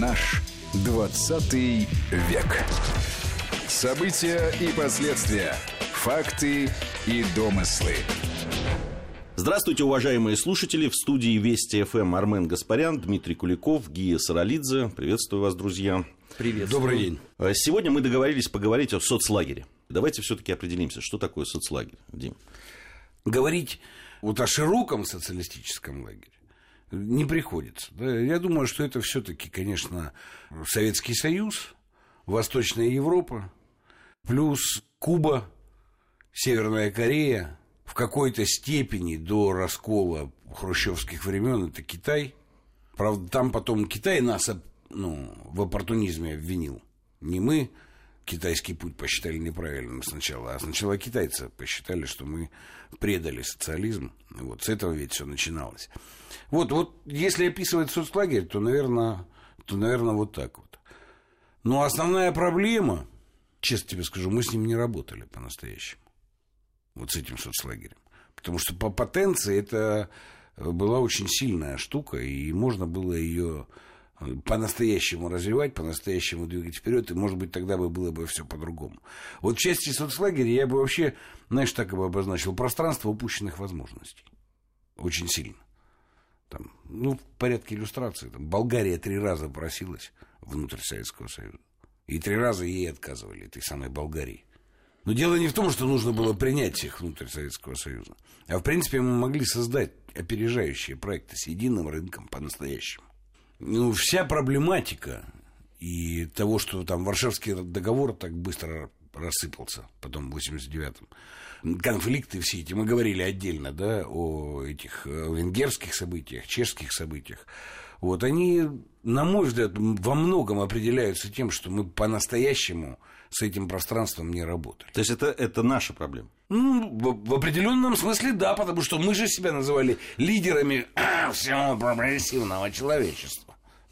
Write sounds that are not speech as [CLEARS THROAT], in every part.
Наш 20 век. События и последствия. Факты и домыслы. Здравствуйте, уважаемые слушатели. В студии Вести ФМ Армен Гаспарян, Дмитрий Куликов, Гия Саралидзе. Приветствую вас, друзья. Привет. Добрый день. А сегодня мы договорились поговорить о соцлагере. Давайте все-таки определимся, что такое соцлагерь, Дим. Говорить вот о широком социалистическом лагере не приходится. Да? Я думаю, что это все-таки, конечно, Советский Союз, Восточная Европа, плюс Куба, Северная Корея, в какой-то степени до раскола хрущевских времен это Китай. Правда, там потом Китай нас ну, в оппортунизме обвинил. Не мы китайский путь посчитали неправильным сначала, а сначала китайцы посчитали, что мы предали социализм. Вот с этого ведь все начиналось. Вот, вот если описывать соцлагерь, то, наверное, то, наверное, вот так вот. Но основная проблема, честно тебе скажу, мы с ним не работали по-настоящему. Вот с этим соцлагерем. Потому что по потенции это была очень сильная штука, и можно было ее по-настоящему развивать, по-настоящему двигать вперед, и, может быть, тогда бы было бы все по-другому. Вот в части соцлагеря я бы вообще, знаешь, так бы обозначил, пространство упущенных возможностей. Очень сильно. Там, ну, в порядке иллюстрации. Там, Болгария три раза просилась внутрь Советского Союза. И три раза ей отказывали, этой самой Болгарии. Но дело не в том, что нужно было принять всех внутрь Советского Союза. А в принципе мы могли создать опережающие проекты с единым рынком по-настоящему ну, вся проблематика и того, что там Варшавский договор так быстро рассыпался потом в 89-м. Конфликты все эти, мы говорили отдельно, да, о этих венгерских событиях, чешских событиях. Вот они, на мой взгляд, во многом определяются тем, что мы по-настоящему с этим пространством не работали. То есть это, это наша проблема? Ну, в, в определенном смысле да, потому что мы же себя называли лидерами [CLEARS THROAT] всего прогрессивного человечества.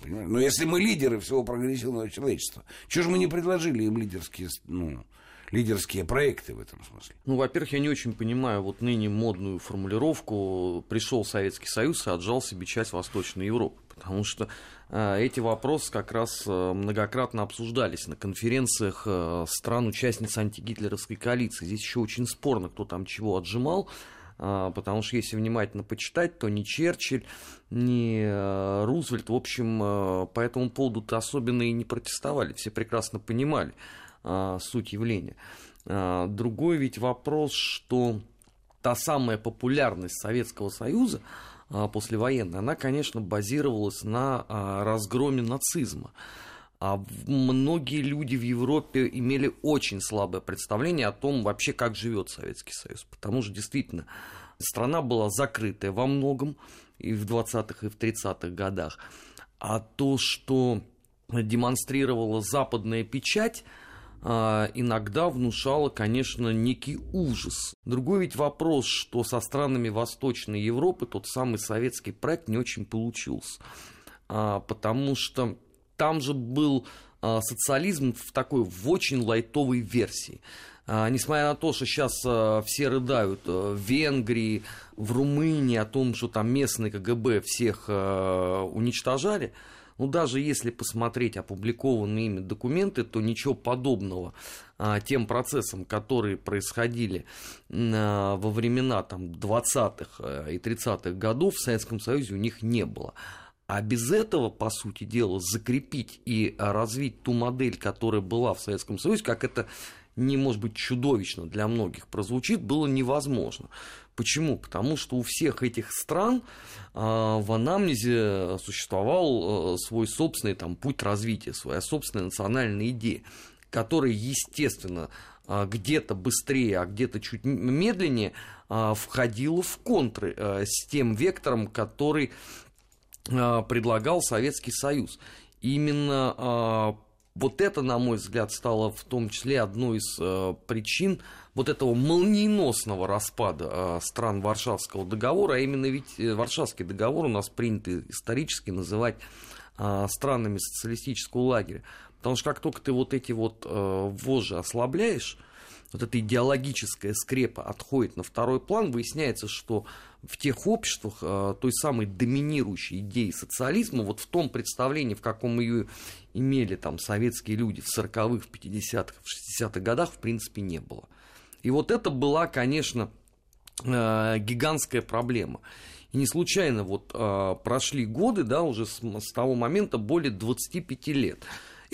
Понимаешь? Но если мы лидеры всего прогрессивного человечества, чего же мы не предложили им лидерские, ну, лидерские проекты в этом смысле? Ну, во-первых, я не очень понимаю вот ныне модную формулировку «пришел Советский Союз и отжал себе часть Восточной Европы», потому что э, эти вопросы как раз э, многократно обсуждались на конференциях э, стран-участниц антигитлеровской коалиции. Здесь еще очень спорно, кто там чего отжимал, потому что если внимательно почитать, то ни Черчилль, ни э, Рузвельт, в общем, э, по этому поводу-то особенно и не протестовали, все прекрасно понимали а, суть явления. А, другой ведь вопрос, что та самая популярность Советского Союза послевоенная, она, конечно, базировалась на разгроме нацизма. А многие люди в Европе имели очень слабое представление о том вообще, как живет Советский Союз. Потому что действительно страна была закрытая во многом и в 20-х, и в 30-х годах. А то, что демонстрировала западная печать, а, иногда внушало, конечно, некий ужас. Другой ведь вопрос, что со странами Восточной Европы тот самый советский проект не очень получился. А, потому что там же был а, социализм в такой, в очень лайтовой версии. А, несмотря на то, что сейчас а, все рыдают в Венгрии, в Румынии о том, что там местные КГБ всех уничтожали, ну, даже если посмотреть опубликованные ими документы, то ничего подобного тем процессам, которые происходили во времена там, 20-х и 30-х годов в Советском Союзе у них не было. А без этого, по сути дела, закрепить и развить ту модель, которая была в Советском Союзе, как это не может быть чудовищно для многих прозвучит, было невозможно. Почему? Потому что у всех этих стран а, в анамнезе существовал а, свой собственный там, путь развития, своя собственная национальная идея, которая, естественно, а, где-то быстрее, а где-то чуть медленнее входила в контры с тем вектором, который а, предлагал Советский Союз. Именно а, вот это, на мой взгляд, стало в том числе одной из а, причин вот этого молниеносного распада стран Варшавского договора, а именно ведь э, Варшавский договор у нас принято исторически называть странами социалистического лагеря. Потому что как только ты вот эти вот вожжи ослабляешь, вот эта идеологическая скрепа отходит на второй план, выясняется, что в тех обществах э, той самой доминирующей идеи социализма, вот в том представлении, в каком ее имели там советские люди в 40-х, в 50-х, в 60-х годах, в принципе, не было. И вот это была, конечно, э, гигантская проблема. И не случайно вот э, прошли годы, да, уже с, с того момента более 25 лет.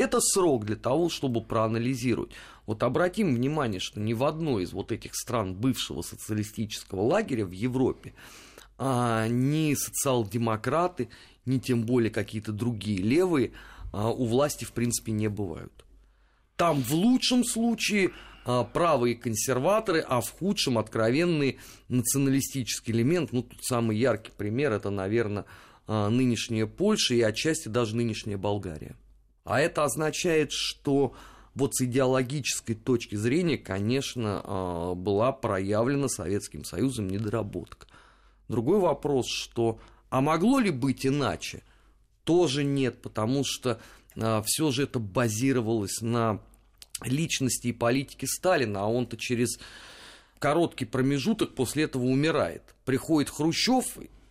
Это срок для того, чтобы проанализировать. Вот обратим внимание, что ни в одной из вот этих стран бывшего социалистического лагеря в Европе а, ни социал-демократы, ни тем более какие-то другие левые а, у власти в принципе не бывают. Там в лучшем случае а, правые консерваторы, а в худшем откровенный националистический элемент. Ну, тут самый яркий пример это, наверное, а, нынешняя Польша и отчасти даже нынешняя Болгария. А это означает, что вот с идеологической точки зрения, конечно, а, была проявлена Советским Союзом недоработка. Другой вопрос, что а могло ли быть иначе? Тоже нет, потому что а, все же это базировалось на личности и политике Сталина, а он-то через короткий промежуток после этого умирает. Приходит Хрущев,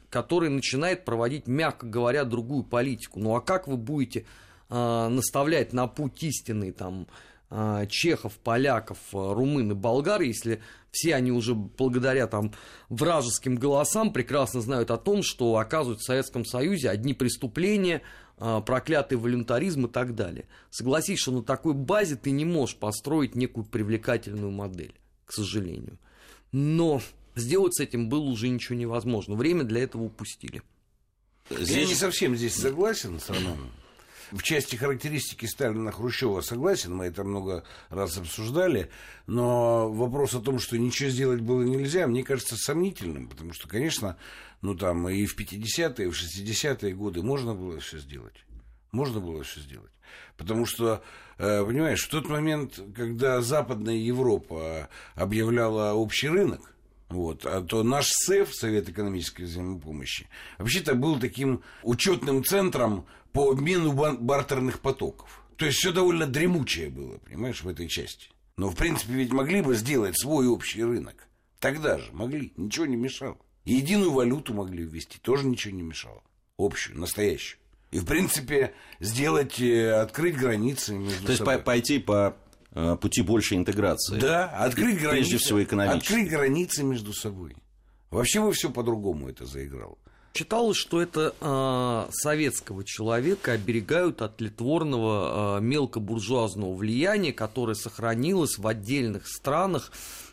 который начинает проводить, мягко говоря, другую политику. Ну а как вы будете э, наставлять на путь истинный там э, чехов, поляков, э, румын и болгар, если все они уже благодаря там вражеским голосам прекрасно знают о том, что оказывают в Советском Союзе одни преступления, проклятый волюнтаризм и так далее. Согласись, что на такой базе ты не можешь построить некую привлекательную модель, к сожалению. Но сделать с этим было уже ничего невозможно. Время для этого упустили. Здесь... Я не совсем здесь согласен с Романом. В части характеристики Сталина Хрущева согласен, мы это много раз обсуждали, но вопрос о том, что ничего сделать было нельзя, мне кажется сомнительным, потому что, конечно, ну там и в 50-е, и в 60-е годы можно было все сделать. Можно было все сделать. Потому что, э, понимаешь, в тот момент, когда Западная Европа объявляла общий рынок, вот. А то наш СЭФ, Совет экономической взаимопомощи, вообще-то был таким учетным центром по обмену бартерных потоков. То есть все довольно дремучее было, понимаешь, в этой части. Но, в принципе, ведь могли бы сделать свой общий рынок. Тогда же могли, ничего не мешало. Единую валюту могли ввести, тоже ничего не мешало. Общую, настоящую. И, в принципе, сделать, э, открыть границы между То есть собой. пойти по пути большей интеграции. Да, открыть границы. Прежде всего экономически. Открыть границы между собой. Вообще бы все по-другому это заиграло. Читалось, что это э, советского человека оберегают от литворного э, мелкобуржуазного влияния, которое сохранилось в отдельных странах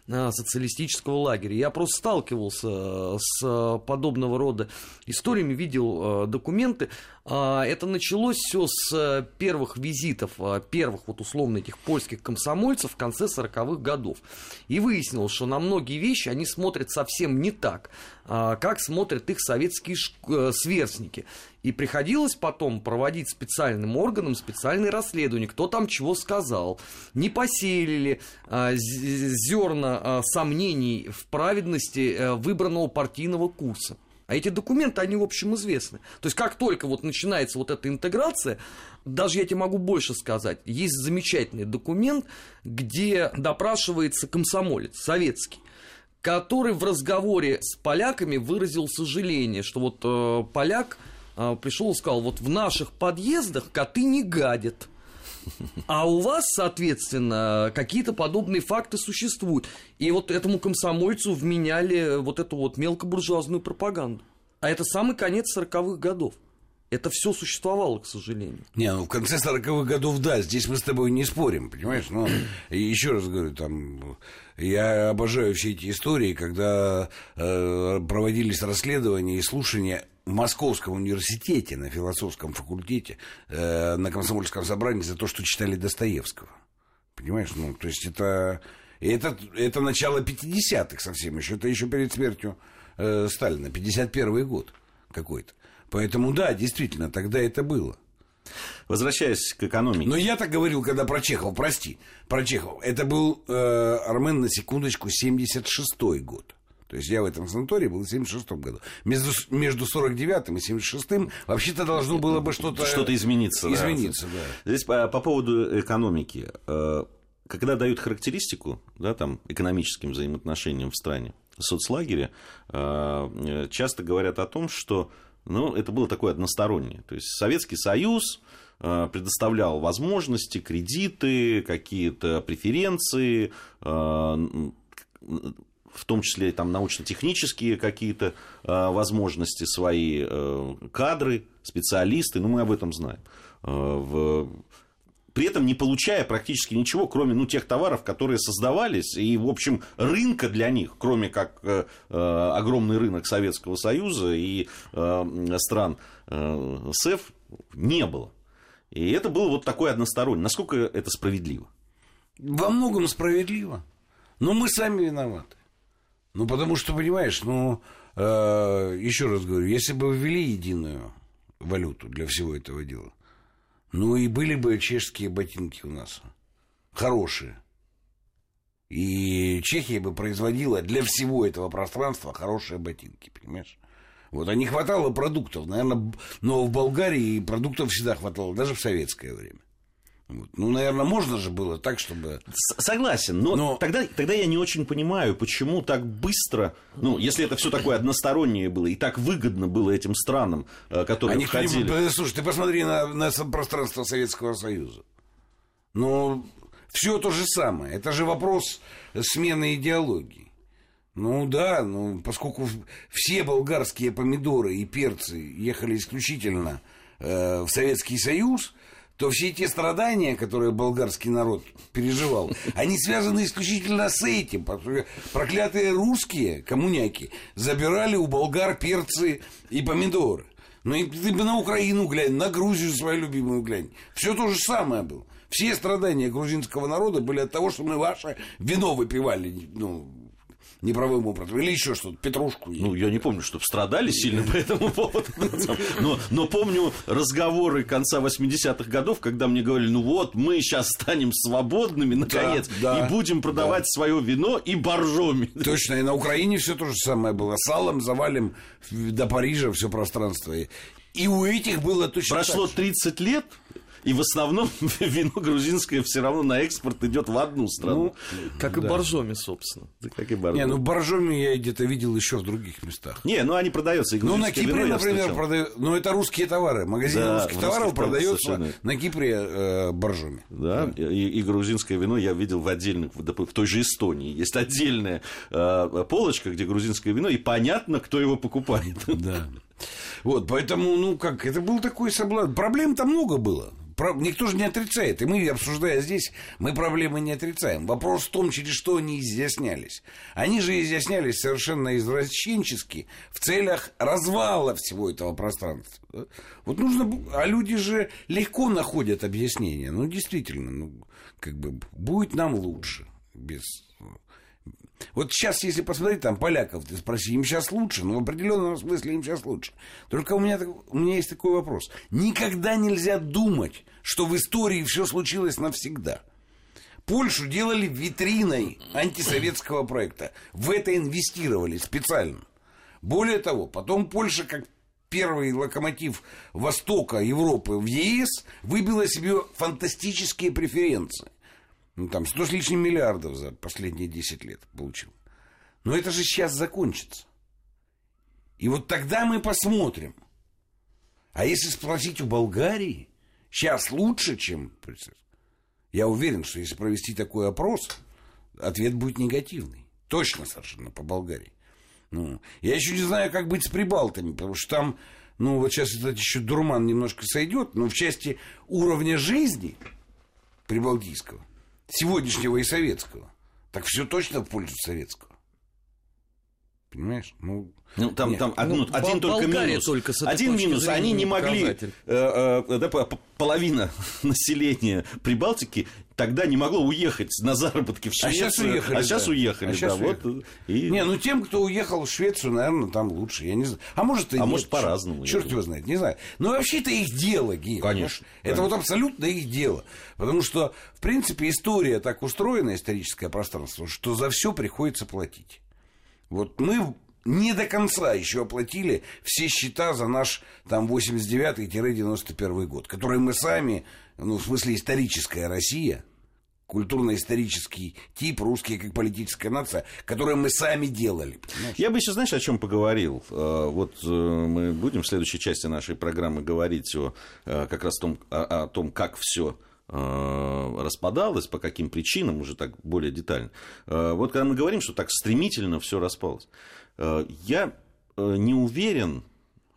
Э, социалистического лагеря. Я просто сталкивался э, с э, подобного рода историями, видел документы. А, это началось все с первых визитов, первых вот условно этих польских комсомольцев в конце 40-х годов. И выяснилось, что на многие вещи они смотрят совсем не так, как смотрят их советские сверстники. И приходилось потом проводить специальным органам специальные расследования, кто там чего сказал, не посеяли а, зерна а, сомнений в праведности а, выбранного партийного курса. А эти документы, они, в общем, известны. То есть, как только вот начинается вот эта интеграция, даже я тебе могу больше сказать, есть замечательный документ, где допрашивается комсомолец советский, который в разговоре с поляками выразил сожаление, что вот э, поляк а, пришел и сказал, вот в наших подъездах коты не гадят. [LAUGHS] А у вас, соответственно, какие-то подобные факты существуют. И вот этому комсомольцу вменяли вот эту вот мелкобуржуазную пропаганду. А это самый конец 40-х годов. Это все существовало, к сожалению. Не, ну в конце 40-х годов, да, здесь мы с тобой не спорим, понимаешь? Но еще раз говорю, там я обожаю все эти истории, когда э, проводились расследования и слушания в Московском университете на философском факультете э, на комсомольском собрании за то, что читали Достоевского. Понимаешь? Ну, то есть это, это, это начало 50-х совсем еще. Это еще перед смертью э, Сталина. 51-й год какой-то. Поэтому да, действительно, тогда это было. Возвращаясь к экономике. Но я так говорил, когда про Чехова, прости, про Чехова. Это был, э, Армен, на секундочку, 76-й год. То есть я в этом санатории был в 76 году. Между, между 49-м и 76-м вообще-то должно было бы что-то... Что-то измениться. Измениться, да. да. Здесь по, по поводу экономики. Э, когда дают характеристику да, там, экономическим взаимоотношениям в стране, соцлагере, э, часто говорят о том, что ну, это было такое одностороннее. То есть Советский Союз э, предоставлял возможности, кредиты, какие-то преференции, э, в том числе там научно-технические какие-то возможности свои, кадры, специалисты, ну мы об этом знаем. В при этом не получая практически ничего, кроме ну, тех товаров, которые создавались, и, в общем, рынка для них, кроме как э, э огромный рынок Советского Союза и э, стран э, СЭФ, не было. И это было вот такое одностороннее. Насколько это справедливо? Во многом справедливо. Но мы сами виноваты. Ну, потому что, понимаешь, ну, э, еще раз говорю, если бы ввели единую валюту для всего этого дела, ну и были бы чешские ботинки у нас. Хорошие. И Чехия бы производила для всего этого пространства хорошие ботинки, понимаешь? Вот, а не хватало продуктов, наверное, но в Болгарии продуктов всегда хватало, даже в советское время. Вот. Ну, наверное, можно же было так, чтобы... Согласен, но, но... Тогда, тогда я не очень понимаю, почему так быстро, ну, если это все такое одностороннее было, и так выгодно было этим странам, э, которые Они входили... Не... Слушай, ты посмотри на, на пространство Советского Союза. Ну, все то же самое. Это же вопрос смены идеологии. Ну да, ну, поскольку все болгарские помидоры и перцы ехали исключительно э, в Советский Союз, то все те страдания, которые болгарский народ переживал, они связаны исключительно с этим. Проклятые русские, коммуняки, забирали у болгар перцы и помидоры. Ну, и ты бы на Украину глянь, на Грузию свою любимую глянь. Все то же самое было. Все страдания грузинского народа были от того, что мы ваше вино выпивали, ну, неправым образом. Или еще что-то, петрушку. Ну, я не помню, чтобы страдали сильно по этому поводу. [LAUGHS] Но, но помню разговоры конца 80-х годов, когда мне говорили, ну вот, мы сейчас станем свободными, наконец, да, да, и будем продавать да. свое вино и боржоми. [LAUGHS] Точно, и на Украине все то же самое было. Салом завалим до Парижа все пространство. И у этих было точно Прошло так 30 лет, и в основном [LAUGHS] вино грузинское все равно на экспорт идет в одну страну. Ну, как да. и боржоми, собственно. Да, как и боржоми. Не, ну боржоми я где-то видел еще в других местах. Не, ну они продаются. Ну на Кипре, вино, например, продают. Ну это русские товары. Магазин да, русских товаров продается на Кипре э, боржоми. Да, да. И, и грузинское вино я видел в отдельных, в той же Эстонии. Есть отдельная э, полочка, где грузинское вино, и понятно, кто его покупает. Да. Вот, поэтому, ну как, это был такой соблазн. Проблем там много было. Никто же не отрицает. И мы, обсуждая здесь, мы проблемы не отрицаем. Вопрос в том, через что они изъяснялись. Они же изъяснялись совершенно извращенчески в целях развала всего этого пространства. Вот нужно... А люди же легко находят объяснение. Ну, действительно, ну, как бы, будет нам лучше без вот сейчас, если посмотреть, там, поляков, ты спроси, им сейчас лучше, ну, в определенном смысле им сейчас лучше. Только у меня, у меня есть такой вопрос. Никогда нельзя думать, что в истории все случилось навсегда. Польшу делали витриной антисоветского проекта. В это инвестировали специально. Более того, потом Польша, как первый локомотив Востока Европы в ЕС, выбила себе фантастические преференции. Ну, там 100 с лишним миллиардов за последние 10 лет получил. Но это же сейчас закончится. И вот тогда мы посмотрим. А если спросить у Болгарии, сейчас лучше, чем... Я уверен, что если провести такой опрос, ответ будет негативный. Точно совершенно по Болгарии. Ну, я еще не знаю, как быть с прибалтами, потому что там, ну, вот сейчас этот еще дурман немножко сойдет, но в части уровня жизни прибалтийского – сегодняшнего и советского, так все точно в пользу советского. Понимаешь? Ну, ну там, нет. там одну, ну, один только минус. Только один минус. Они не могли, э, э, да, половина [LAUGHS] населения Прибалтики тогда не могло уехать на заработки в а Швецию. А сейчас уехали. А сейчас да. уехали, а сейчас да. Уехали. Вот, и... Не, ну тем, кто уехал в Швецию, наверное, там лучше. Я не знаю. А может и А нет. может по-разному. Черт его знает, не знаю. Но вообще это их дело, Гея. Конечно. Это вот абсолютно их дело. Потому что, в принципе, история так устроена, историческое пространство, что за все приходится платить. Вот мы не до конца еще оплатили все счета за наш там 89-91 год, которые мы сами, ну, в смысле историческая Россия, культурно-исторический тип, русские как политическая нация, которую мы сами делали. Понимаешь? Я бы еще, знаешь, о чем поговорил? Э, вот э, мы будем в следующей части нашей программы говорить о, э, как раз том, о, о том, как все распадалось, по каким причинам, уже так более детально. Вот когда мы говорим, что так стремительно все распалось, я не уверен,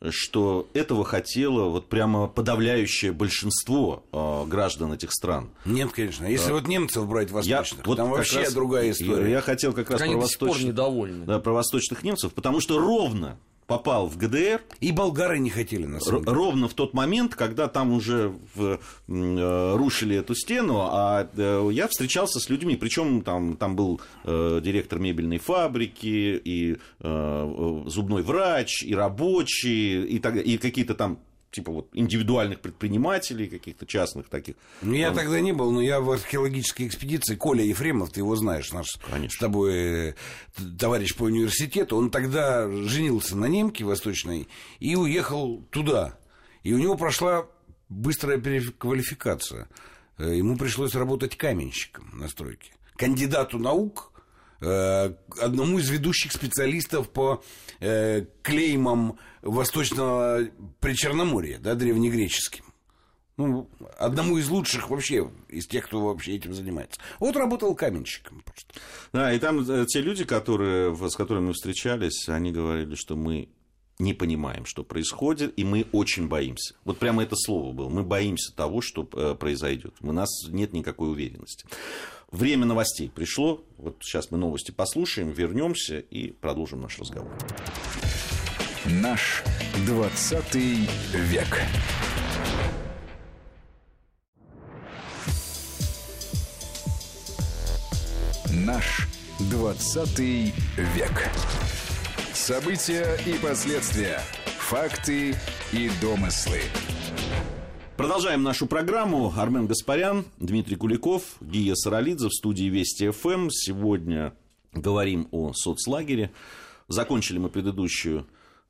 что этого хотело вот прямо подавляющее большинство э, граждан этих стран. Нет, конечно. Если а, вот немцев брать восточных, я, вот там вообще раз, другая история. Я, я хотел как раз про, восточных, да, про восточных немцев, потому что ровно попал в ГДР. И болгары не хотели, на самом деле. Ровно в тот момент, когда там уже в, э, рушили эту стену, а э, я встречался с людьми, причем там, там был э, директор мебельной фабрики, и э, зубной врач, и рабочий, и, так, и какие-то там типа вот индивидуальных предпринимателей, каких-то частных таких. Ну, я тогда не был, но я в археологической экспедиции, Коля Ефремов, ты его знаешь, наш Конечно. с тобой э, товарищ по университету, он тогда женился на немке восточной и уехал туда. И у него прошла быстрая переквалификация. Э, ему пришлось работать каменщиком на стройке. Кандидату наук, одному из ведущих специалистов по клеймам Восточного Причерноморья, да, древнегреческим. Ну, одному из лучших вообще, из тех, кто вообще этим занимается. Вот работал каменщиком просто. Да, и там э, те люди, которые, с которыми мы встречались, они говорили, что мы не понимаем, что происходит, и мы очень боимся. Вот прямо это слово было. Мы боимся того, что э, произойдет. У нас нет никакой уверенности. Время новостей пришло. Вот сейчас мы новости послушаем, вернемся и продолжим наш разговор. Наш 20 век. Наш 20 век. События и последствия. Факты и домыслы. Продолжаем нашу программу. Армен Гаспарян, Дмитрий Куликов, Гия Саралидзе в студии Вести ФМ. Сегодня говорим о соцлагере. Закончили мы предыдущую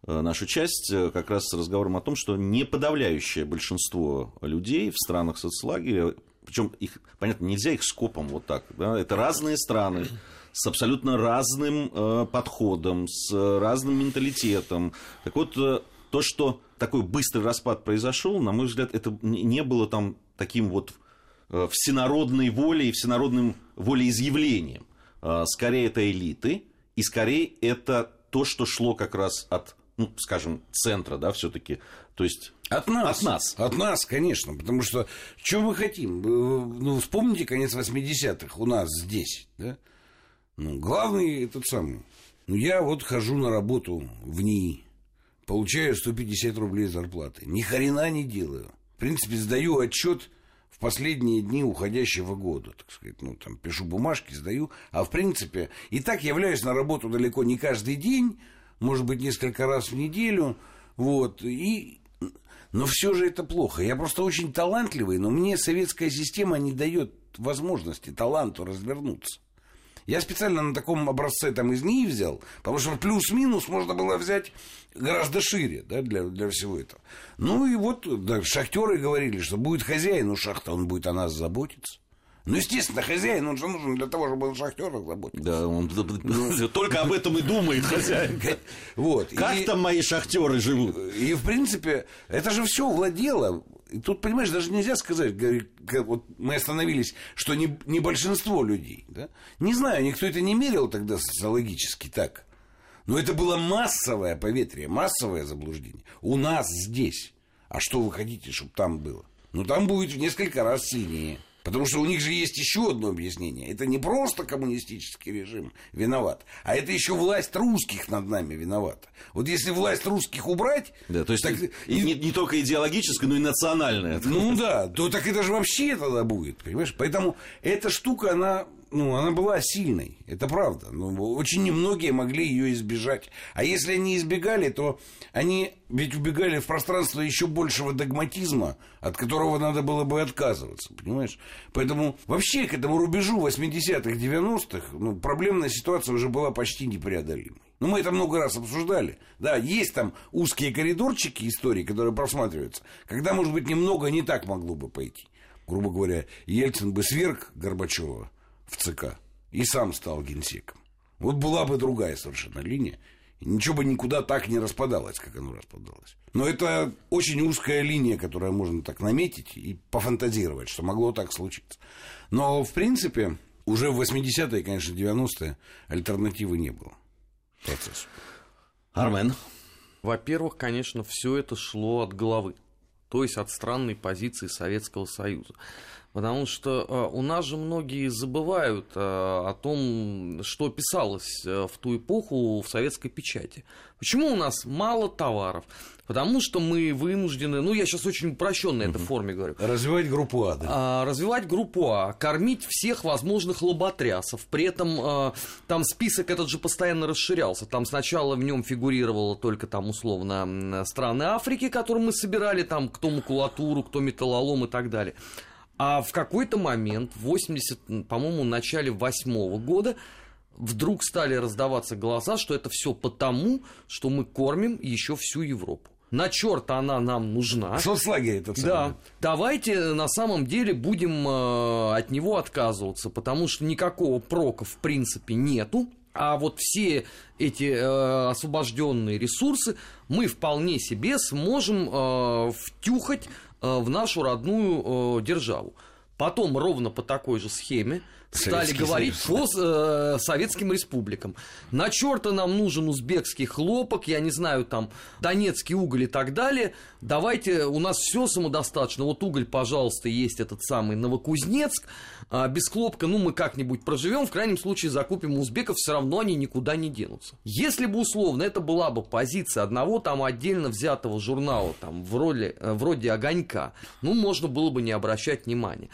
Э, нашу часть э, как раз с разговором о том, что не подавляющее большинство людей в странах соцлагеря, причем их, понятно, нельзя их скопом вот так, да, это разные страны, с абсолютно разным э, подходом, с разным менталитетом. Так вот, э, то, что такой быстрый распад произошел, на мой взгляд, это не было там таким вот э, всенародной волей, всенародным волеизъявлением. Э, скорее, это элиты, и скорее это то, что шло как раз от ну, скажем, центра, да, все-таки. То есть от нас. От нас. От нас, конечно. Потому что что мы хотим? Ну, вспомните конец 80-х у нас здесь, да? Ну, главный этот самый. Ну, я вот хожу на работу в НИИ, получаю 150 рублей зарплаты. Ни хрена не делаю. В принципе, сдаю отчет в последние дни уходящего года, так сказать, ну, там, пишу бумажки, сдаю, а в принципе, и так являюсь на работу далеко не каждый день, может быть, несколько раз в неделю, вот, и... Но все же это плохо. Я просто очень талантливый, но мне советская система не дает возможности таланту развернуться. Я специально на таком образце там из НИИ взял, потому что плюс-минус можно было взять гораздо шире да, для, для всего этого. Ну и вот да, шахтеры говорили, что будет хозяин у шахты, он будет о нас заботиться. Ну, естественно, хозяин, он же нужен для того, чтобы он шахтерах заботился. Да, он ну, только об этом и думает хозяин. [LAUGHS] Вот. Как и, там мои шахтеры живут? И, в принципе, это же все владело. И тут, понимаешь, даже нельзя сказать, вот мы остановились, что не, не большинство людей. Да? Не знаю, никто это не мерил тогда социологически так. Но это было массовое поветрие, массовое заблуждение. У нас здесь. А что вы хотите, чтобы там было? Ну, там будет в несколько раз сильнее. Потому что у них же есть еще одно объяснение. Это не просто коммунистический режим виноват, а это еще власть русских над нами виновата. Вот если власть русских убрать... Да, то есть так, и, не, не только идеологическая, но и национальная. Ну да, то так это же вообще тогда будет, понимаешь? Поэтому эта штука, она ну, она была сильной, это правда. Но ну, очень немногие могли ее избежать. А если они избегали, то они ведь убегали в пространство еще большего догматизма, от которого надо было бы отказываться, понимаешь? Поэтому вообще к этому рубежу 80-х, 90-х ну, проблемная ситуация уже была почти непреодолимой. Ну, мы это много раз обсуждали. Да, есть там узкие коридорчики истории, которые просматриваются, когда, может быть, немного не так могло бы пойти. грубо говоря, Ельцин бы сверг Горбачева в ЦК и сам стал генсеком. Вот была бы другая совершенно линия. И ничего бы никуда так не распадалось, как оно распадалось. Но это очень узкая линия, которую можно так наметить и пофантазировать, что могло так случиться. Но, в принципе, уже в 80-е, конечно, 90-е альтернативы не было процессу. Армен. Во-первых, конечно, все это шло от головы, то есть от странной позиции Советского Союза. Потому что э, у нас же многие забывают э, о том, что писалось э, в ту эпоху в советской печати. Почему у нас мало товаров? Потому что мы вынуждены, ну я сейчас очень упрощенно этой форме говорю. Развивать группу А, да? А, развивать группу А, кормить всех возможных лоботрясов. При этом а, там список этот же постоянно расширялся. Там сначала в нем фигурировало только там условно страны Африки, которые мы собирали, там кто макулатуру, кто металлолом и так далее. А в какой-то момент, в 80, по-моему, начале восьмого года, вдруг стали раздаваться голоса, что это все потому, что мы кормим еще всю Европу. На черта она нам нужна. Соцлагерь это Да. Давайте на самом деле будем э, от него отказываться, потому что никакого прока в принципе нету. А вот все эти э, освобожденные ресурсы мы вполне себе сможем э, втюхать э, в нашу родную э, державу. Потом ровно по такой же схеме стали Советский говорить Союз. по э, советским республикам. На черта нам нужен узбекский хлопок, я не знаю, там, донецкий уголь и так далее. Давайте, у нас все самодостаточно. Вот уголь, пожалуйста, есть этот самый Новокузнецк. А без хлопка, ну, мы как-нибудь проживем, в крайнем случае закупим у узбеков, все равно они никуда не денутся. Если бы, условно, это была бы позиция одного там отдельно взятого журнала, там, вроде, э, вроде «Огонька», ну, можно было бы не обращать внимания.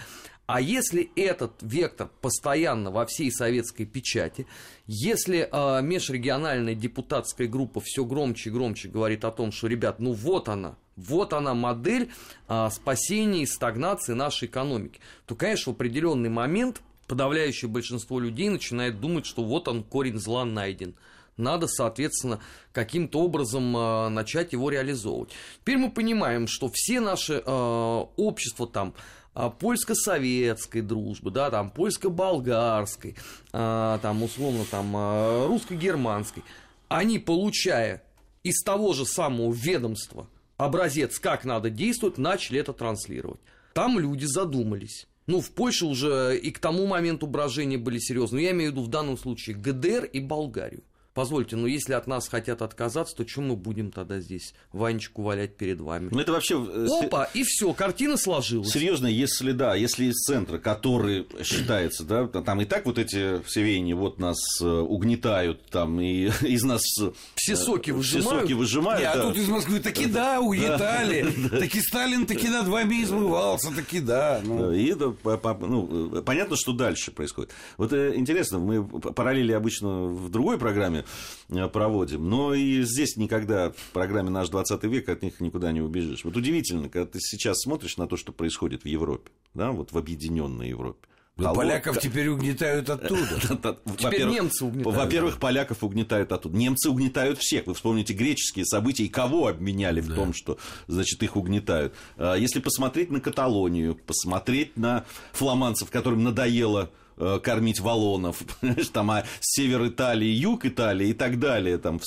А если этот вектор постоянно во всей советской печати, если э, межрегиональная депутатская группа все громче и громче говорит о том, что, ребят, ну вот она, вот она модель э, спасения и стагнации нашей экономики, то, конечно, в определенный момент подавляющее большинство людей начинает думать, что вот он корень зла найден. Надо, соответственно, каким-то образом э, начать его реализовывать. Теперь мы понимаем, что все наши э, общества там польско-советской дружбы, да, там, польско-болгарской, а, там, условно, там, а, русско-германской, они, получая из того же самого ведомства образец, как надо действовать, начали это транслировать. Там люди задумались. Ну, в Польше уже и к тому моменту брожения были серьезные. Я имею в виду в данном случае ГДР и Болгарию. Позвольте, но если от нас хотят отказаться, то чем мы будем тогда здесь Ванечку валять перед вами? Ну, это вообще... э, Опа, и все, картина сложилась. Серьезно, если да, если из центра, который считается, да, там и так вот эти все веяния вот нас э, угнетают, там и [LAUGHS] из нас э, Все соки все выжимают. соки выжимают. Не, а да. тут из Москвы таки да, угнетали. [LAUGHS] Таки Сталин таки над вами измывался, таки да. ну. И это ну, понятно, что дальше происходит. Вот интересно, мы параллели обычно в другой программе проводим, но и здесь никогда в программе «Наш 20 век» от них никуда не убежишь. Вот удивительно, когда ты сейчас смотришь на то, что происходит в Европе, да, вот в объединенной Европе. Да Кого- поляков теперь угнетают оттуда. [LAUGHS] Теперь немцы угнетают. Во-первых, поляков угнетают оттуда. Немцы угнетают всех. Вы вспомните греческие события и кого обменяли в том, что, значит, их угнетают. А, Если посмотреть на Каталонию, посмотреть на фламандцев, которым надоело э, кормить валонов, [LAUGHS] там а север Италии, юг Италии и так далее, там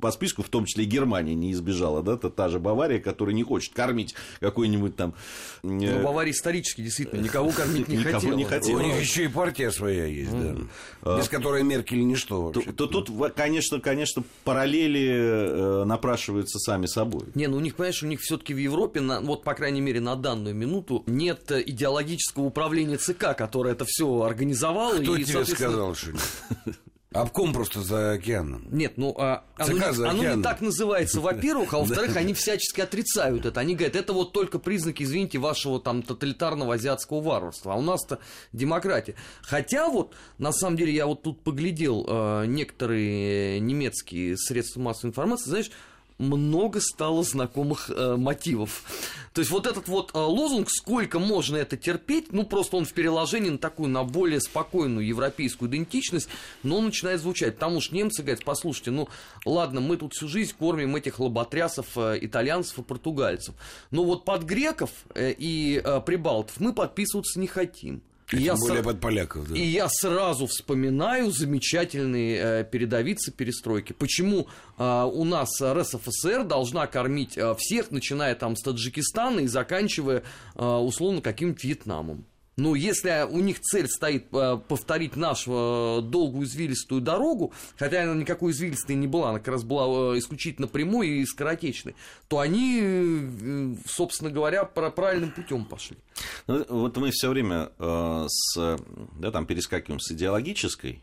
по списку в том числе и Германия не избежала, да, та, та же Бавария, которая не хочет кормить какой-нибудь там... э, Ну, Бавария исторически действительно никого кормить не [LAUGHS] Никого хотела. не У хотела. них еще и партия своя есть, да. Без которой Меркель ничто То, вообще. то тут, конечно, конечно, параллели э, напрашиваются сами собой. Не, ну у них, понимаешь, у них все-таки в Европе, на, вот по крайней мере на данную минуту, нет идеологического управления ЦК, которое это все организовало. Кто и, тебе соответственно, сказал, что нет? [LAUGHS] Обком просто за океаном. Нет, ну а, оно, не, оно не так называется, [LAUGHS] во-первых, а во-вторых, они всячески отрицают это. Они говорят, это вот только признаки, извините, вашего там тоталитарного азиатского варварства. А у нас-то демократия. Хотя вот, на самом деле, я вот тут поглядел э, некоторые немецкие средства массовой информации, знаешь, много стало знакомых э, мотивов. То есть вот этот вот э, лозунг, сколько можно это терпеть, ну просто он в переложении на такую, на более спокойную европейскую идентичность, но он начинает звучать. Потому что немцы говорят, послушайте, ну ладно, мы тут всю жизнь кормим этих лоботрясов, э, итальянцев и португальцев, но вот под греков э, и э, прибалтов мы подписываться не хотим. И я Тем более сра- под поляков, да. и я сразу вспоминаю замечательные э, передовицы перестройки. Почему э, у нас РСФСР должна кормить э, всех, начиная там с Таджикистана и заканчивая э, условно каким-то Вьетнамом? Ну, если у них цель стоит э, повторить нашу э, долгую извилистую дорогу, хотя она никакой извилистой не была, она как раз была э, исключительно прямой и скоротечной, то они, собственно говоря, правильным путем пошли. Ну, вот мы все время с, да, там перескакиваем с идеологической,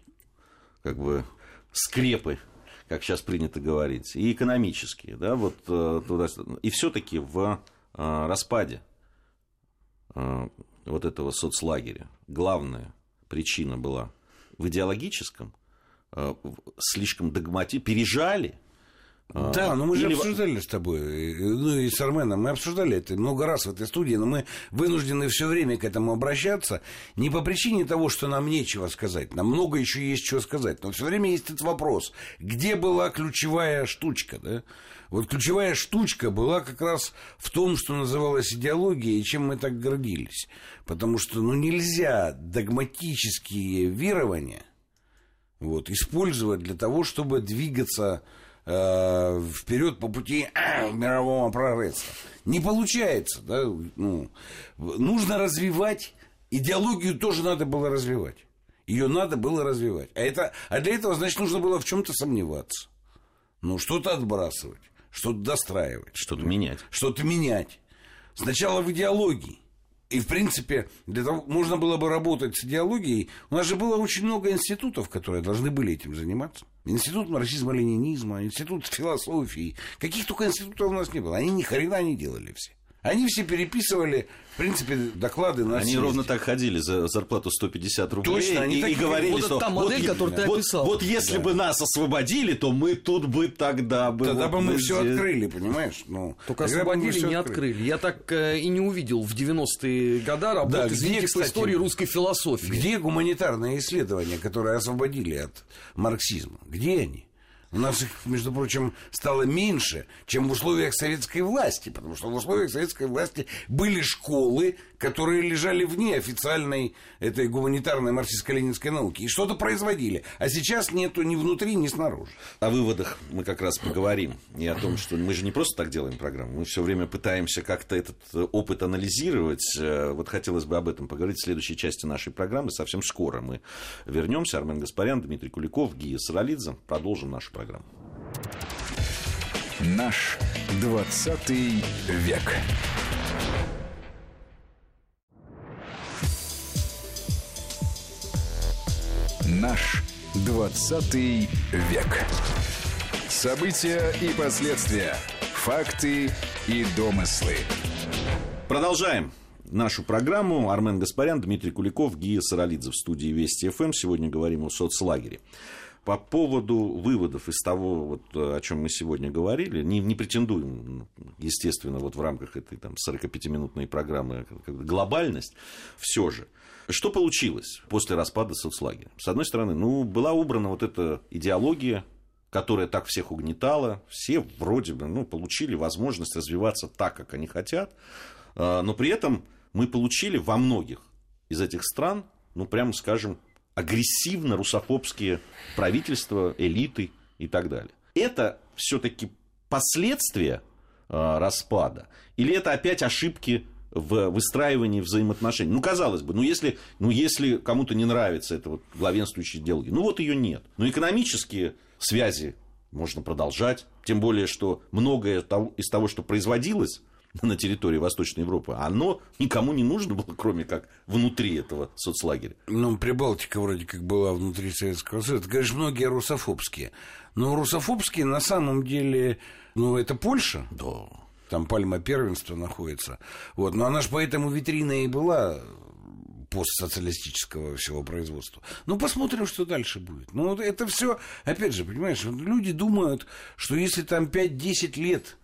как бы, скрепы, как сейчас принято говорить, и экономические, да, вот туда, и все-таки в распаде вот этого соцлагеря главная причина была в идеологическом, э, слишком догмати, пережали. Э, Да, но мы же или- обсуждали с тобой, ну и с Арменом, мы обсуждали это много раз в этой студии, но мы вынуждены все время к этому обращаться, не по причине того, что нам нечего сказать, нам много еще есть чего сказать, но все время есть этот вопрос, где была ключевая штучка, да? Вот ключевая штучка была как раз в том, что называлось идеологией, и чем мы так гордились. Потому что ну, нельзя догматические верования вот, использовать для того, чтобы двигаться э, вперед по пути э, мирового прогресса. Не получается. Да? Ну, нужно развивать. Идеологию тоже надо было развивать. Ее надо было развивать. А, это, а для этого, значит, нужно было в чем-то сомневаться. Ну, что-то отбрасывать, что-то достраивать. Что-то менять. Что-то менять. Сначала в идеологии. И, в принципе, для того, можно было бы работать с идеологией. У нас же было очень много институтов, которые должны были этим заниматься. Институт марксизма-ленинизма, институт философии. Каких только институтов у нас не было. Они ни хрена не делали все. Они все переписывали, в принципе, доклады на Они съезде. ровно так ходили за зарплату 150 рублей Точно, они и, так и говорили, Вот что та модель, вот, которую ты вот, описал. вот если бы нас освободили, то мы тут бы тогда бы... Тогда вот бы мы бы все здесь- открыли, понимаешь? Ну, Только освободили, не открыли. открыли. Я так э, и не увидел в 90-е годы работы, Да, где, извините, по кстати, истории русской философии. Где гуманитарные исследования, которые освободили от марксизма? Где они? У нас их, между прочим, стало меньше, чем в условиях советской власти, потому что в условиях советской власти были школы, которые лежали вне официальной этой гуманитарной марксистско-ленинской науки и что-то производили. А сейчас нету ни внутри, ни снаружи. О выводах мы как раз поговорим. И о том, что мы же не просто так делаем программу, мы все время пытаемся как-то этот э, опыт анализировать. Э, Вот хотелось бы об этом поговорить в следующей части нашей программы. Совсем скоро мы вернемся. Армен Гаспарян, Дмитрий Куликов, Гия Саралидзе. Продолжим нашу программу. Наш 20 век. Наш 20 век. События и последствия. Факты и домыслы. Продолжаем нашу программу. Армен Гаспарян, Дмитрий Куликов, Гия Саралидзе в студии Вести ФМ. Сегодня говорим о соцлагере. По поводу выводов из того, вот, о чем мы сегодня говорили, не, не претендуем, естественно, вот в рамках этой там, 45-минутной программы бы глобальность, все же. Что получилось после распада соцлагеря? С одной стороны, ну, была убрана вот эта идеология, которая так всех угнетала, все вроде бы ну, получили возможность развиваться так, как они хотят, а, но при этом мы получили во многих из этих стран, ну, прямо скажем, агрессивно-русофобские правительства, элиты и так далее. Это все-таки последствия а, распада? Или это опять ошибки в выстраивании взаимоотношений? Ну, казалось бы, ну если, ну, если кому-то не нравится эта вот главенствующая идеология, ну вот ее нет. Но экономические связи можно продолжать, тем более, что многое из того, что производилось [LAUGHS] на территории Восточной Европы, оно никому не нужно было, кроме как внутри этого соцлагеря. Ну, Прибалтика вроде как была внутри Советского Союза. Это, конечно, многие русофобские. Но русофобские на самом деле, ну, это Польша. Да. Там пальма первенства находится. Вот. Но она же поэтому витрина и была постсоциалистического всего производства. Ну, посмотрим, что дальше будет. Ну, вот это все, опять же, понимаешь, люди думают, что если там 5-10 лет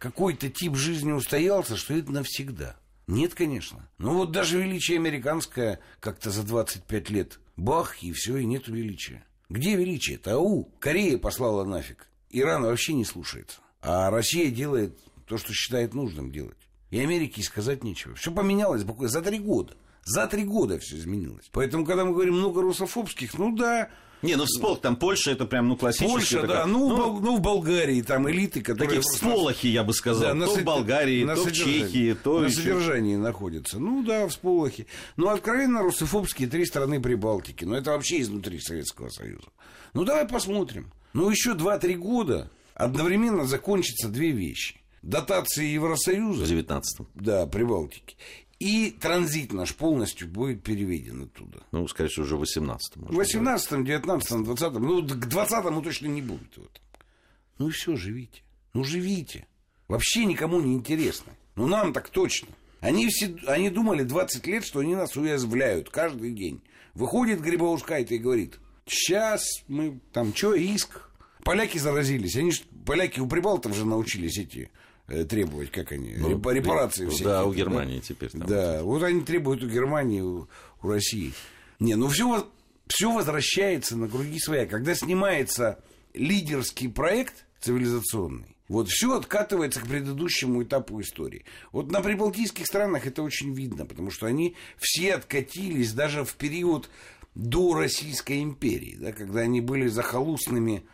какой-то тип жизни устоялся, что это навсегда. Нет, конечно. Ну, вот даже величие американское как-то за 25 лет. Бах, и все, и нет величия. Где величие-то? Ау, Корея послала нафиг. Иран вообще не слушается. А Россия делает то, что считает нужным делать. И Америке сказать нечего. Все поменялось буквально за три года. За три года все изменилось. Поэтому, когда мы говорим много русофобских, ну да, не, ну вспомни, там Польша, это прям, ну, классический. Польша, такая, да, ну, ну, Бол, ну, в Болгарии там элиты, которые... Такие всполохи, я бы сказал, да, то в Болгарии, то в Чехии, то На еще... содержании находятся. Ну, да, всполохи. Ну, откровенно русофобские три страны Прибалтики. Но это вообще изнутри Советского Союза. Ну, давай посмотрим. Ну, еще два-три года одновременно закончатся две вещи. Дотации Евросоюза. В 19 Да, Прибалтики. И транзит наш полностью будет переведен оттуда. Ну, скорее всего, уже в 18-м. В 18-м, 19-м, 20-м. Ну, к 20-му точно не будет. Вот. Ну и все, живите. Ну, живите. Вообще никому не интересно. Ну, нам так точно. Они, все, они думали 20 лет, что они нас уязвляют каждый день. Выходит Грибоускайт и говорит, сейчас мы там, что, иск? Поляки заразились. Они ж, поляки у прибалтов же научились эти требовать, как они, ну, репарации все. Да, у Германии да? теперь. Там. Да, вот они требуют у Германии, у, у России. Не, ну все, все возвращается на круги своя. Когда снимается лидерский проект цивилизационный, вот все откатывается к предыдущему этапу истории. Вот на прибалтийских странах это очень видно, потому что они все откатились даже в период до Российской империи, да, когда они были захолустными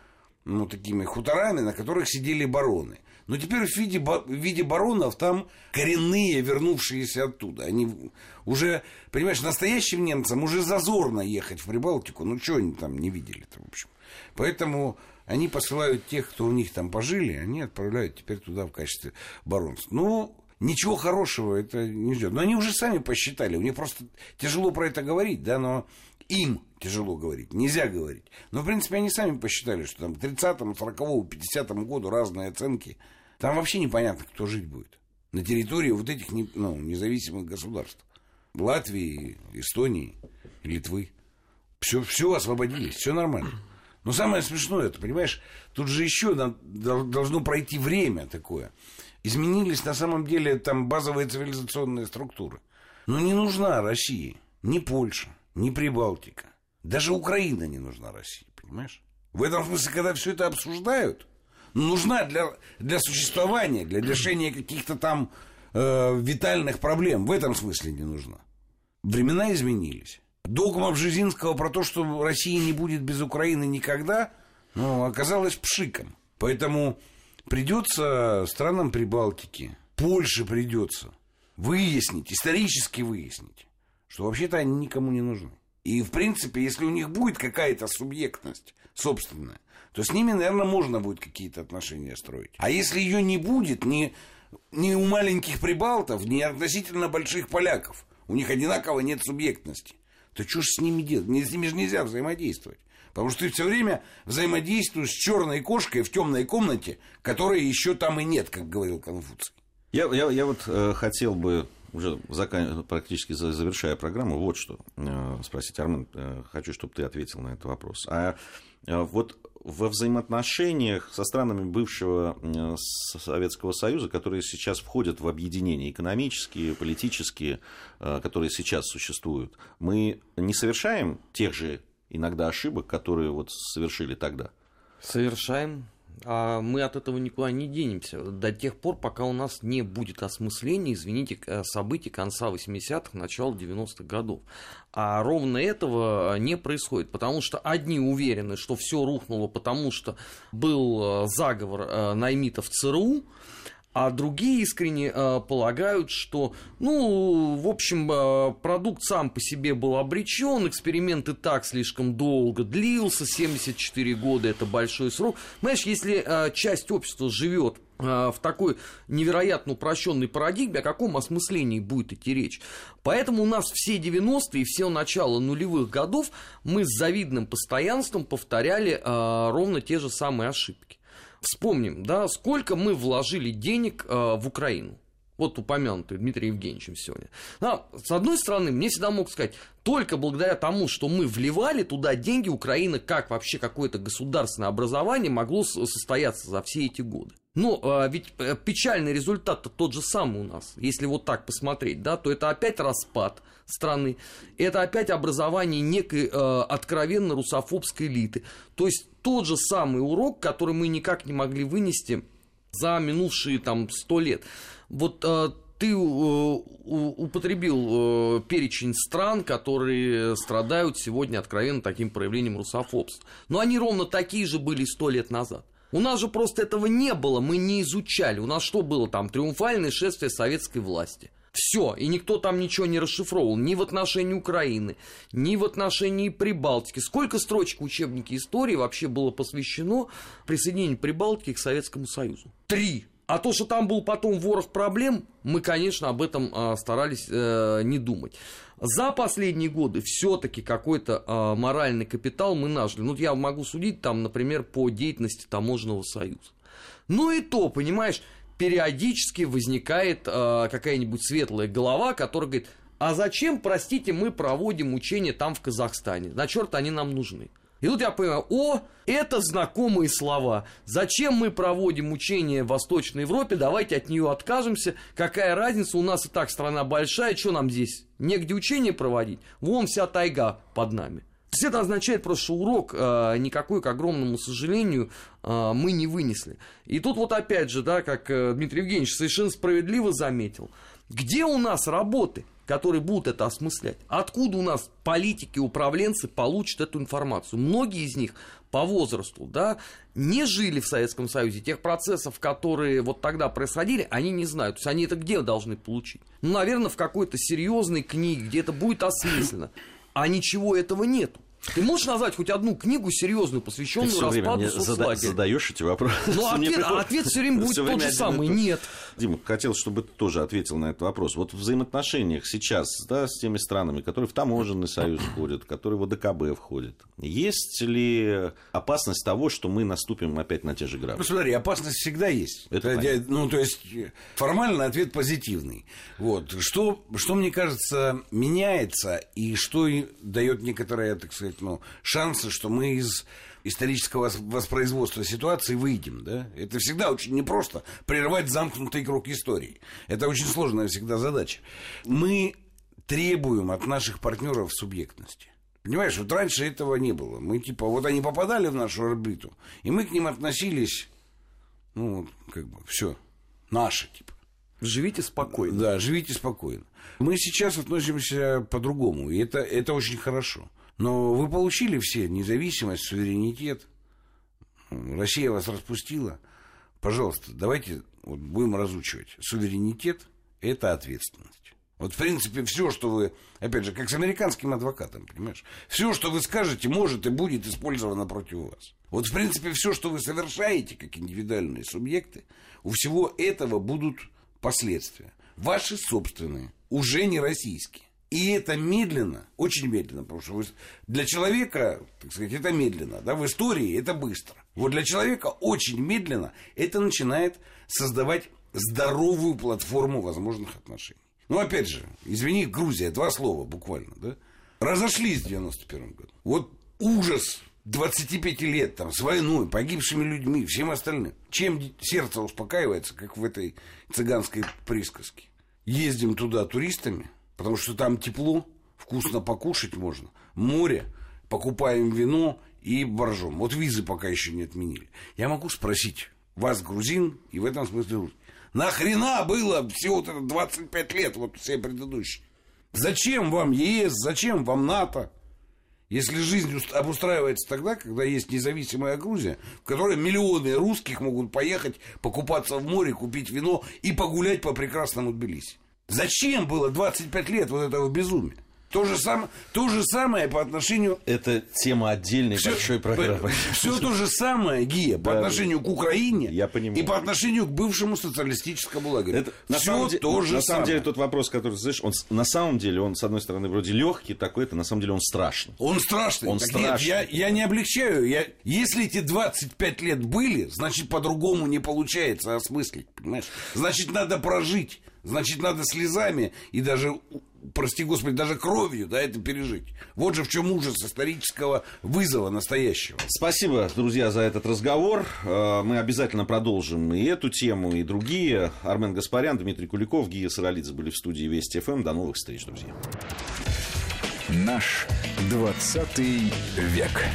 ну, такими хуторами, на которых сидели бароны. Но теперь в виде, в виде баронов там коренные, вернувшиеся оттуда. Они уже, понимаешь, настоящим немцам уже зазорно ехать в Прибалтику. Ну, что они там не видели-то, в общем. Поэтому они посылают тех, кто у них там пожили, они отправляют теперь туда в качестве баронств. Ну, ничего хорошего это не ждет. Но они уже сами посчитали. У них просто тяжело про это говорить, да, но им тяжело говорить, нельзя говорить. Но, в принципе, они сами посчитали, что там к 30-му, 40-му, 50-му году разные оценки. Там вообще непонятно, кто жить будет. На территории вот этих ну, независимых государств. Латвии, Эстонии, Литвы. Все, все освободились, все нормально. Но самое смешное, это, понимаешь, тут же еще должно пройти время такое. Изменились на самом деле там базовые цивилизационные структуры. Но не нужна России, ни Польша, ни Прибалтика. Даже Украина не нужна России, понимаешь? В этом смысле, когда все это обсуждают, нужна для, для существования, для решения каких-то там э, витальных проблем. В этом смысле не нужна. Времена изменились. Догма Бжезинского про то, что Россия не будет без Украины никогда, ну, оказалась пшиком. Поэтому придется странам Прибалтики, Польше придется выяснить, исторически выяснить, что вообще-то они никому не нужны. И, в принципе, если у них будет какая-то субъектность собственная, то с ними, наверное, можно будет какие-то отношения строить. А если ее не будет ни, ни у маленьких прибалтов, ни относительно больших поляков, у них одинаково нет субъектности, то что ж с ними делать? С ними же нельзя взаимодействовать. Потому что ты все время взаимодействуешь с черной кошкой в темной комнате, которой еще там и нет, как говорил Конфуций. Я, я, я вот э, хотел бы уже закан... практически завершая программу, вот что э, спросить, Армен, э, хочу, чтобы ты ответил на этот вопрос. А э, вот во взаимоотношениях со странами бывшего Советского Союза, которые сейчас входят в объединения экономические, политические, которые сейчас существуют, мы не совершаем тех же иногда ошибок, которые вот совершили тогда? Совершаем а мы от этого никуда не денемся до тех пор, пока у нас не будет осмысления, извините, э, событий конца 80-х, начала 90-х годов. А ровно этого не происходит, потому что одни уверены, что все рухнуло, потому что был э, заговор э, наймитов ЦРУ, а другие искренне э, полагают, что, ну, в общем, э, продукт сам по себе был обречен, эксперимент и так слишком долго длился, 74 года это большой срок. Понимаешь, если э, часть общества живет э, в такой невероятно упрощенной парадигме, о каком осмыслении будет идти речь. Поэтому у нас все 90-е и все начало нулевых годов мы с завидным постоянством повторяли э, ровно те же самые ошибки. Вспомним, да, сколько мы вложили денег э, в Украину. вот упомянутый Дмитрием Евгеньевичем сегодня. Да, с одной стороны, мне всегда мог сказать, только благодаря тому, что мы вливали туда деньги, Украина, как вообще какое-то государственное образование могло состояться за все эти годы. Но а, ведь э, печальный результат-то тот же самый у нас, если вот так посмотреть, да, то это опять распад страны, это опять образование некой э, откровенно русофобской элиты. То есть тот же самый урок, который мы никак не могли вынести за минувшие там сто лет. Вот э, ты э, употребил э, перечень стран, которые страдают сегодня откровенно таким проявлением русофобства. Но они ровно такие же были сто лет назад. У нас же просто этого не было, мы не изучали. У нас что было там? Триумфальное шествие советской власти. Все, и никто там ничего не расшифровывал, ни в отношении Украины, ни в отношении Прибалтики. Сколько строчек в учебнике истории вообще было посвящено присоединению Прибалтики к Советскому Союзу? Три. А то, что там был потом ворох проблем, мы, конечно, об этом э, старались э, не думать. За последние годы все-таки какой-то э, моральный капитал мы нажили. Ну, я могу судить там, например, по деятельности таможенного союза. Ну и то, понимаешь, периодически возникает э, какая-нибудь светлая голова, которая говорит, а зачем, простите, мы проводим учения там в Казахстане? На черт они нам нужны? И тут я понимаю, о, это знакомые слова. Зачем мы проводим учения в Восточной Европе? Давайте от нее откажемся. Какая разница? У нас и так страна большая. Что нам здесь? Негде учения проводить? Вон вся тайга под нами. То есть это означает просто, что урок э, никакой, к огромному сожалению, э, мы не вынесли. И тут вот опять же, да, как э, Дмитрий Евгеньевич совершенно справедливо заметил, где у нас работы, которые будут это осмыслять? Откуда у нас политики, управленцы получат эту информацию? Многие из них по возрасту, да, не жили в Советском Союзе, тех процессов, которые вот тогда происходили, они не знают. То есть они это где должны получить? Ну, наверное, в какой-то серьезной книге, где это будет осмысленно а ничего этого нету. Ты можешь назвать хоть одну книгу серьезную, посвященную Ты распаду соцлагеря? Зада- задаешь эти вопросы. Ну, [LAUGHS] ответ, а ответ все время будет все тот же самый. Нет. Дима, хотел, чтобы ты тоже ответил на этот вопрос. Вот в взаимоотношениях сейчас да, с теми странами, которые в таможенный союз входят, которые в ОДКБ входят, есть ли опасность того, что мы наступим опять на те же грабли? Ну, смотри, опасность всегда есть. Это Это, ну, то есть, формально ответ позитивный. Вот. Что, что, мне кажется, меняется и что дает некоторое, так сказать, ну, шансы, что мы из исторического воспроизводства ситуации выйдем. Да? Это всегда очень непросто прервать замкнутый круг истории. Это очень сложная всегда задача. Мы требуем от наших партнеров субъектности. Понимаешь, вот раньше этого не было. Мы типа, вот они попадали в нашу орбиту, и мы к ним относились, ну, как бы, все, наши, типа. Живите спокойно. Да, живите спокойно. Мы сейчас относимся по-другому, и это, это очень хорошо. Но вы получили все независимость, суверенитет. Россия вас распустила. Пожалуйста, давайте вот будем разучивать. Суверенитет – это ответственность. Вот, в принципе, все, что вы, опять же, как с американским адвокатом, понимаешь, все, что вы скажете, может и будет использовано против вас. Вот, в принципе, все, что вы совершаете, как индивидуальные субъекты, у всего этого будут последствия. Ваши собственные, уже не российские. И это медленно, очень медленно, потому что для человека, так сказать, это медленно, да, в истории это быстро. Вот для человека очень медленно это начинает создавать здоровую платформу возможных отношений. Ну, опять же, извини, Грузия, два слова буквально, да? Разошлись в 91 году. Вот ужас 25 лет там, с войной, погибшими людьми, всем остальным. Чем сердце успокаивается, как в этой цыганской присказке? Ездим туда туристами – потому что там тепло, вкусно покушать можно, море, покупаем вино и боржом. Вот визы пока еще не отменили. Я могу спросить вас, грузин, и в этом смысле нахрена было всего 25 лет, вот все предыдущие? Зачем вам ЕС, зачем вам НАТО? Если жизнь обустраивается тогда, когда есть независимая Грузия, в которой миллионы русских могут поехать покупаться в море, купить вино и погулять по прекрасному Тбилиси. Зачем было 25 лет вот этого безумия? То же, сам, то же самое по отношению... Это тема отдельной все, большой программы. [LAUGHS] Все то же самое, Гия, по да, отношению к Украине я понимаю. и по отношению к бывшему социалистическому лагерю. Это, на все самом, то же на самое. самом деле тот вопрос, который знаешь, он на самом деле, он с одной стороны вроде легкий такой, это на самом деле он страшный. Он страшный. Он так страшный. Нет, я, я не облегчаю. Я, если эти 25 лет были, значит по-другому не получается осмыслить, понимаешь? Значит надо прожить Значит, надо слезами и даже, прости господи, даже кровью да, это пережить. Вот же в чем ужас исторического вызова настоящего. Спасибо, друзья, за этот разговор. Э, мы обязательно продолжим и эту тему, и другие. Армен Гаспарян, Дмитрий Куликов, Гия Саралидзе были в студии Вести ФМ. До новых встреч, друзья. Наш 20 век.